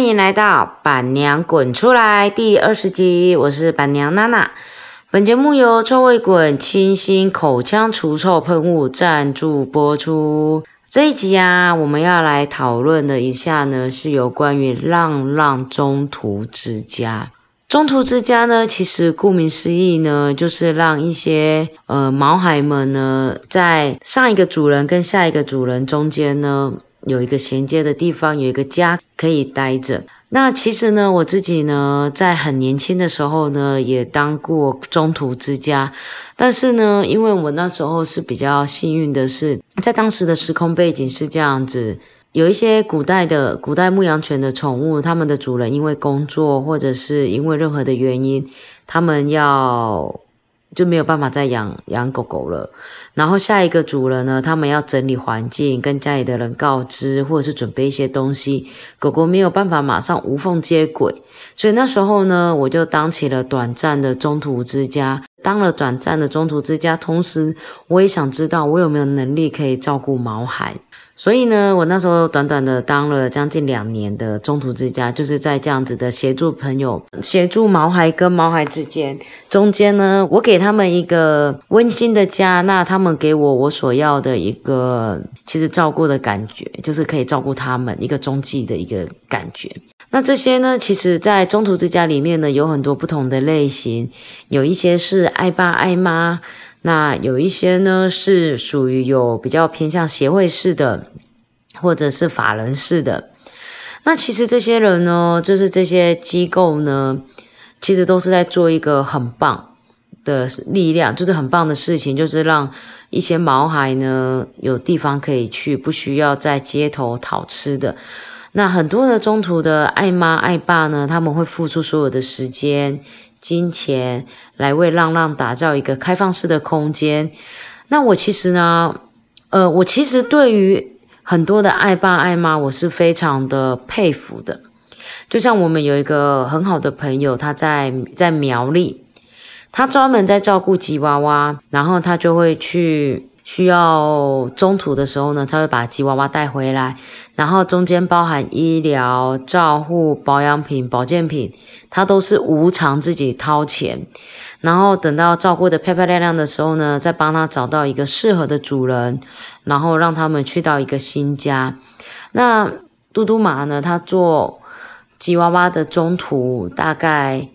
欢迎来到板娘滚出来第二十集，我是板娘娜娜。本节目由臭味滚清新口腔除臭喷雾赞助播出。这一集啊，我们要来讨论的一下呢，是有关于浪浪中途之家。中途之家呢，其实顾名思义呢，就是让一些呃毛孩们呢，在上一个主人跟下一个主人中间呢。有一个衔接的地方，有一个家可以待着。那其实呢，我自己呢，在很年轻的时候呢，也当过中途之家。但是呢，因为我那时候是比较幸运的，是在当时的时空背景是这样子：有一些古代的古代牧羊犬的宠物，他们的主人因为工作或者是因为任何的原因，他们要。就没有办法再养养狗狗了。然后下一个主人呢，他们要整理环境，跟家里的人告知，或者是准备一些东西。狗狗没有办法马上无缝接轨，所以那时候呢，我就当起了短暂的中途之家。当了短暂的中途之家，同时我也想知道我有没有能力可以照顾毛孩。所以呢，我那时候短短的当了将近两年的中途之家，就是在这样子的协助朋友、协助毛孩跟毛孩之间，中间呢，我给他们一个温馨的家，那他们给我我所要的一个其实照顾的感觉，就是可以照顾他们一个中继的一个感觉。那这些呢，其实在中途之家里面呢，有很多不同的类型，有一些是爱爸爱妈。那有一些呢是属于有比较偏向协会式的，或者是法人式的。那其实这些人呢，就是这些机构呢，其实都是在做一个很棒的力量，就是很棒的事情，就是让一些毛孩呢有地方可以去，不需要在街头讨吃的。那很多的中途的爱妈爱爸呢，他们会付出所有的时间。金钱来为浪浪打造一个开放式的空间。那我其实呢，呃，我其实对于很多的爱爸爱妈，我是非常的佩服的。就像我们有一个很好的朋友，他在在苗栗，他专门在照顾吉娃娃，然后他就会去。需要中途的时候呢，他会把吉娃娃带回来，然后中间包含医疗照护、保养品、保健品，他都是无偿自己掏钱，然后等到照顾的漂漂亮亮的时候呢，再帮他找到一个适合的主人，然后让他们去到一个新家。那嘟嘟马呢，他做吉娃娃的中途，大概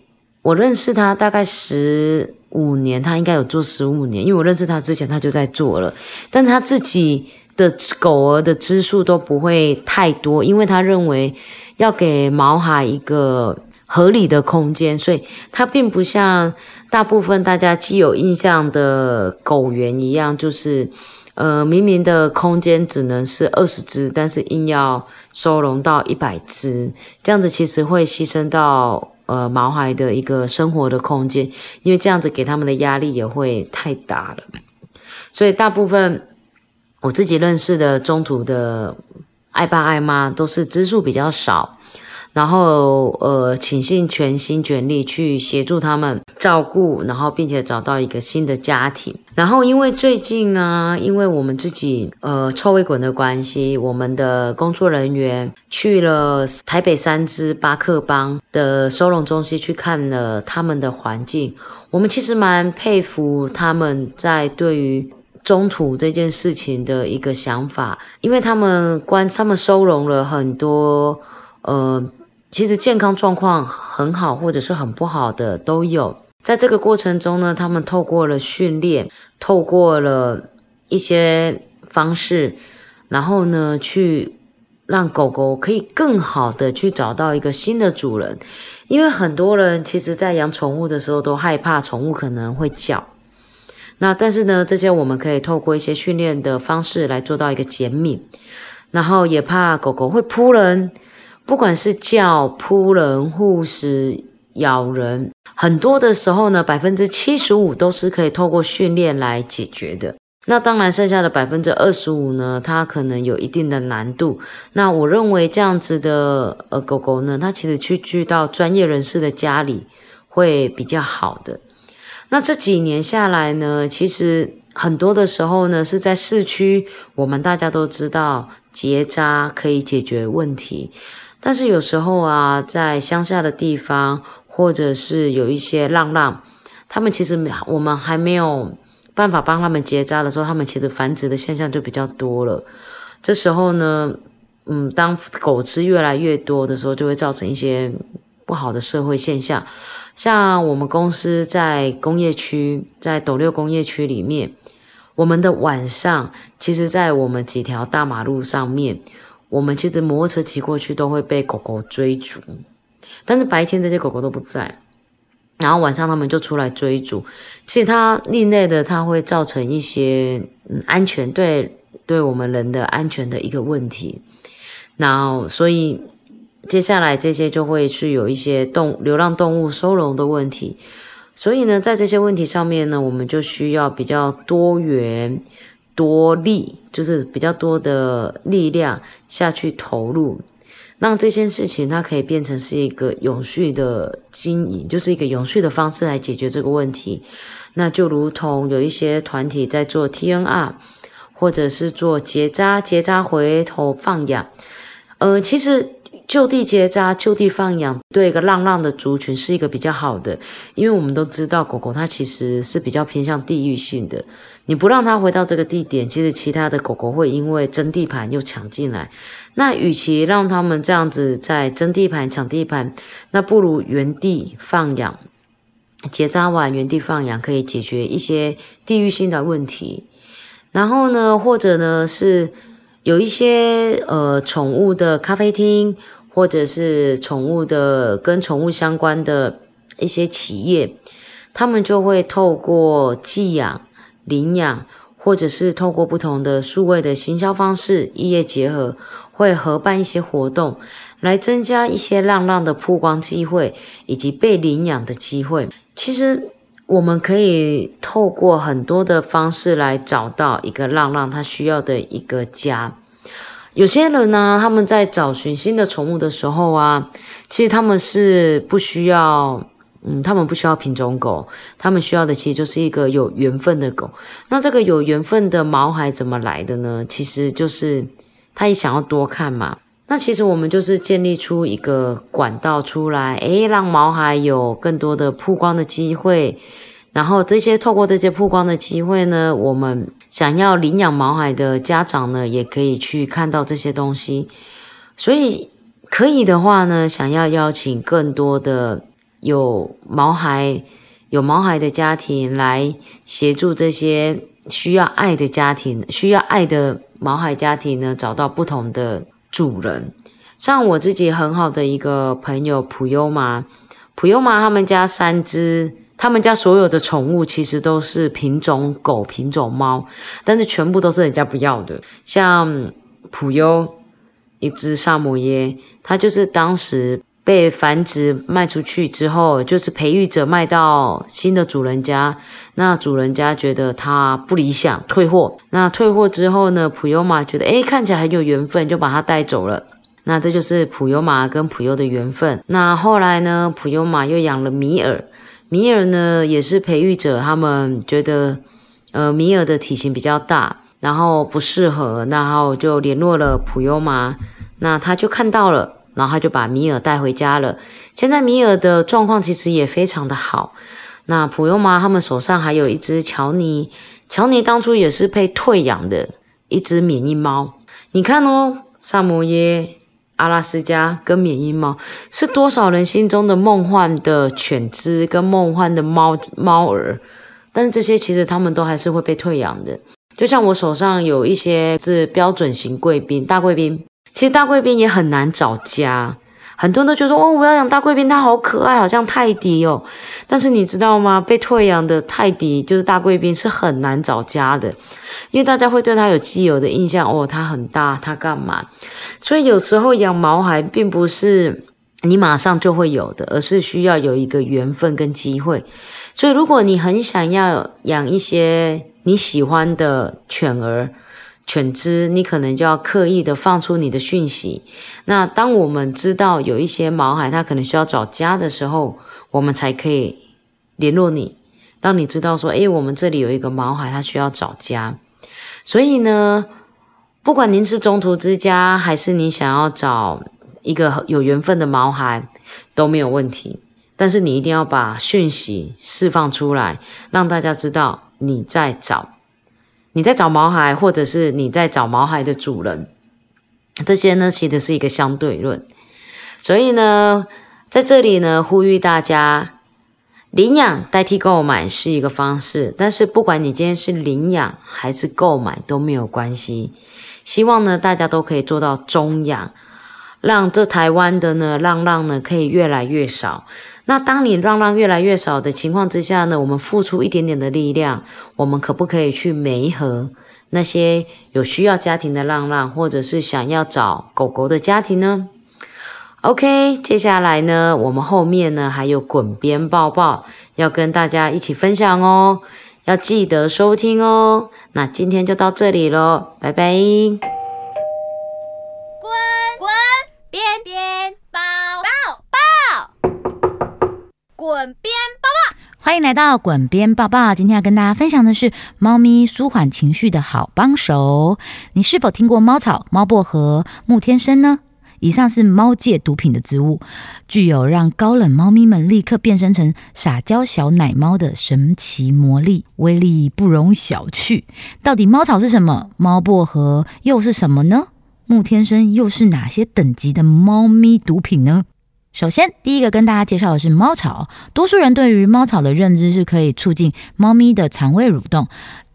我认识他大概十。五年，他应该有做十五年，因为我认识他之前，他就在做了。但他自己的狗儿的只数都不会太多，因为他认为要给毛孩一个合理的空间，所以他并不像大部分大家既有印象的狗园一样，就是呃，明明的空间只能是二十只，但是硬要收容到一百只，这样子其实会牺牲到。呃，毛孩的一个生活的空间，因为这样子给他们的压力也会太大了，所以大部分我自己认识的中途的爱爸爱妈都是支数比较少。然后，呃，倾尽全心全力去协助他们照顾，然后并且找到一个新的家庭。然后，因为最近啊，因为我们自己呃臭味滚的关系，我们的工作人员去了台北三支巴克邦的收容中心去看了他们的环境。我们其实蛮佩服他们在对于中途这件事情的一个想法，因为他们关他们收容了很多呃。其实健康状况很好，或者是很不好的都有。在这个过程中呢，他们透过了训练，透过了一些方式，然后呢，去让狗狗可以更好的去找到一个新的主人。因为很多人其实在养宠物的时候都害怕宠物可能会叫，那但是呢，这些我们可以透过一些训练的方式来做到一个减敏，然后也怕狗狗会扑人。不管是叫、扑人、护食、咬人，很多的时候呢，百分之七十五都是可以透过训练来解决的。那当然，剩下的百分之二十五呢，它可能有一定的难度。那我认为这样子的呃狗狗呢，它其实去去到专业人士的家里会比较好的。那这几年下来呢，其实很多的时候呢，是在市区，我们大家都知道结扎可以解决问题。但是有时候啊，在乡下的地方，或者是有一些浪浪，他们其实没我们还没有办法帮他们结扎的时候，他们其实繁殖的现象就比较多了。这时候呢，嗯，当狗只越来越多的时候，就会造成一些不好的社会现象。像我们公司在工业区，在斗六工业区里面，我们的晚上，其实，在我们几条大马路上面，我们其实摩托车骑过去都会被狗狗追逐，但是白天这些狗狗都不在，然后晚上他们就出来追逐。其实它另类的，它会造成一些嗯安全对对我们人的安全的一个问题，然后所以。接下来这些就会是有一些动流浪动物收容的问题，所以呢，在这些问题上面呢，我们就需要比较多元、多力，就是比较多的力量下去投入，让这件事情它可以变成是一个永续的经营，就是一个永续的方式来解决这个问题。那就如同有一些团体在做 TNR，或者是做结扎、结扎回头放养，呃，其实。就地结扎、就地放养，对一个浪浪的族群是一个比较好的，因为我们都知道狗狗它其实是比较偏向地域性的。你不让它回到这个地点，其实其他的狗狗会因为争地盘又抢进来。那与其让他们这样子在争地盘、抢地盘，那不如原地放养，结扎完原地放养可以解决一些地域性的问题。然后呢，或者呢是有一些呃宠物的咖啡厅。或者是宠物的跟宠物相关的一些企业，他们就会透过寄养、领养，或者是透过不同的数位的行销方式，异业结合，会合办一些活动，来增加一些浪浪的曝光机会以及被领养的机会。其实我们可以透过很多的方式来找到一个浪浪他需要的一个家。有些人呢，他们在找寻新的宠物的时候啊，其实他们是不需要，嗯，他们不需要品种狗，他们需要的其实就是一个有缘分的狗。那这个有缘分的毛孩怎么来的呢？其实就是他也想要多看嘛。那其实我们就是建立出一个管道出来，诶，让毛孩有更多的曝光的机会。然后这些透过这些曝光的机会呢，我们想要领养毛孩的家长呢，也可以去看到这些东西。所以可以的话呢，想要邀请更多的有毛孩、有毛孩的家庭来协助这些需要爱的家庭、需要爱的毛孩家庭呢，找到不同的主人。像我自己很好的一个朋友普优玛，普优玛他们家三只。他们家所有的宠物其实都是品种狗、品种猫，但是全部都是人家不要的。像普优一只萨摩耶，它就是当时被繁殖卖出去之后，就是培育者卖到新的主人家，那主人家觉得它不理想，退货。那退货之后呢，普优马觉得诶看起来很有缘分，就把它带走了。那这就是普优玛跟普优的缘分。那后来呢，普优玛又养了米尔。米尔呢，也是培育者，他们觉得，呃，米尔的体型比较大，然后不适合，然后就联络了普优玛，那他就看到了，然后他就把米尔带回家了。现在米尔的状况其实也非常的好。那普优玛他们手上还有一只乔尼，乔尼当初也是被退养的一只缅因猫。你看哦，萨摩耶。阿拉斯加跟缅因猫是多少人心中的梦幻的犬只跟梦幻的猫猫儿，但是这些其实他们都还是会被退养的。就像我手上有一些是标准型贵宾大贵宾，其实大贵宾也很难找家。很多人都觉得说，哦，我要养大贵宾，它好可爱，好像泰迪哦。但是你知道吗？被退养的泰迪就是大贵宾，是很难找家的，因为大家会对它有既有的印象，哦，它很大，它干嘛？所以有时候养毛孩并不是你马上就会有的，而是需要有一个缘分跟机会。所以如果你很想要养一些你喜欢的犬儿，犬只，你可能就要刻意的放出你的讯息。那当我们知道有一些毛孩，它可能需要找家的时候，我们才可以联络你，让你知道说，诶，我们这里有一个毛孩，它需要找家。所以呢，不管您是中途之家，还是你想要找一个有缘分的毛孩都没有问题。但是你一定要把讯息释放出来，让大家知道你在找，你在找毛孩，或者是你在找毛孩的主人。这些呢，其实是一个相对论。所以呢，在这里呢，呼吁大家，领养代替购买是一个方式。但是不管你今天是领养还是购买都没有关系。希望呢，大家都可以做到中养，让这台湾的呢浪浪呢可以越来越少。那当你浪浪越来越少的情况之下呢，我们付出一点点的力量，我们可不可以去媒合那些有需要家庭的浪浪，或者是想要找狗狗的家庭呢？OK，接下来呢，我们后面呢还有滚边抱抱要跟大家一起分享哦，要记得收听哦。那今天就到这里喽，拜拜。滚边抱抱，欢迎来到滚边抱抱。今天要跟大家分享的是猫咪舒缓情绪的好帮手。你是否听过猫草、猫薄荷、木天参呢？以上是猫界毒品的植物，具有让高冷猫咪们立刻变身成撒娇小奶猫的神奇魔力，威力不容小觑。到底猫草是什么？猫薄荷又是什么呢？木天参又是哪些等级的猫咪毒品呢？首先，第一个跟大家介绍的是猫草。多数人对于猫草的认知是可以促进猫咪的肠胃蠕动，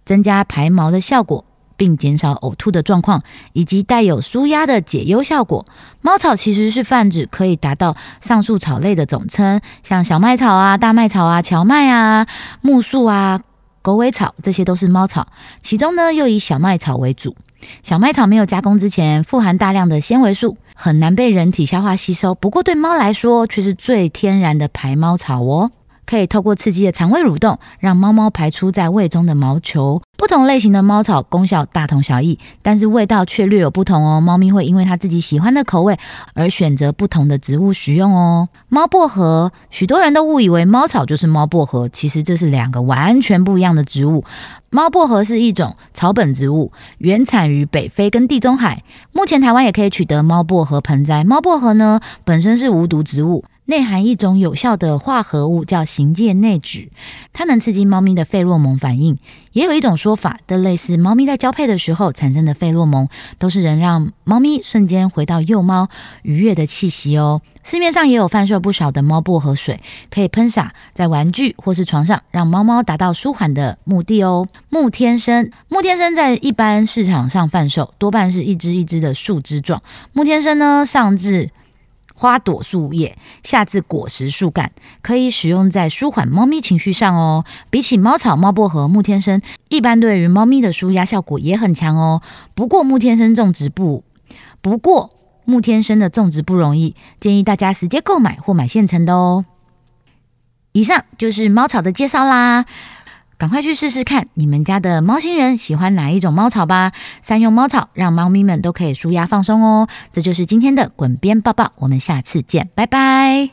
增加排毛的效果，并减少呕吐的状况，以及带有舒压的解忧效果。猫草其实是泛指可以达到上述草类的总称，像小麦草啊、大麦草啊、荞麦啊、木树啊、狗尾草，这些都是猫草。其中呢，又以小麦草为主。小麦草没有加工之前，富含大量的纤维素，很难被人体消化吸收。不过对猫来说，却是最天然的排猫草哦。可以透过刺激的肠胃蠕动，让猫猫排出在胃中的毛球。不同类型的猫草功效大同小异，但是味道却略有不同哦。猫咪会因为它自己喜欢的口味而选择不同的植物食用哦。猫薄荷，许多人都误以为猫草就是猫薄荷，其实这是两个完全不一样的植物。猫薄荷是一种草本植物，原产于北非跟地中海。目前台湾也可以取得猫薄荷盆栽。猫薄荷呢，本身是无毒植物。内含一种有效的化合物，叫行界内酯，它能刺激猫咪的费洛蒙反应。也有一种说法，的类似猫咪在交配的时候产生的费洛蒙，都是能让猫咪瞬间回到幼猫愉悦的气息哦。市面上也有贩售不少的猫薄荷水，可以喷洒在玩具或是床上，让猫猫达到舒缓的目的哦。木天参，木天参在一般市场上贩售，多半是一只一只的树枝状。木天参呢，上至花朵树叶，下至果实树干，可以使用在舒缓猫咪情绪上哦。比起猫草、猫薄荷、木天参，一般对于猫咪的舒压效果也很强哦。不过木天参种植不，不过木天参的种植不容易，建议大家直接购买或买现成的哦。以上就是猫草的介绍啦。赶快去试试看，你们家的猫星人喜欢哪一种猫草吧？三用猫草，让猫咪们都可以舒压放松哦。这就是今天的滚边抱抱，我们下次见，拜拜。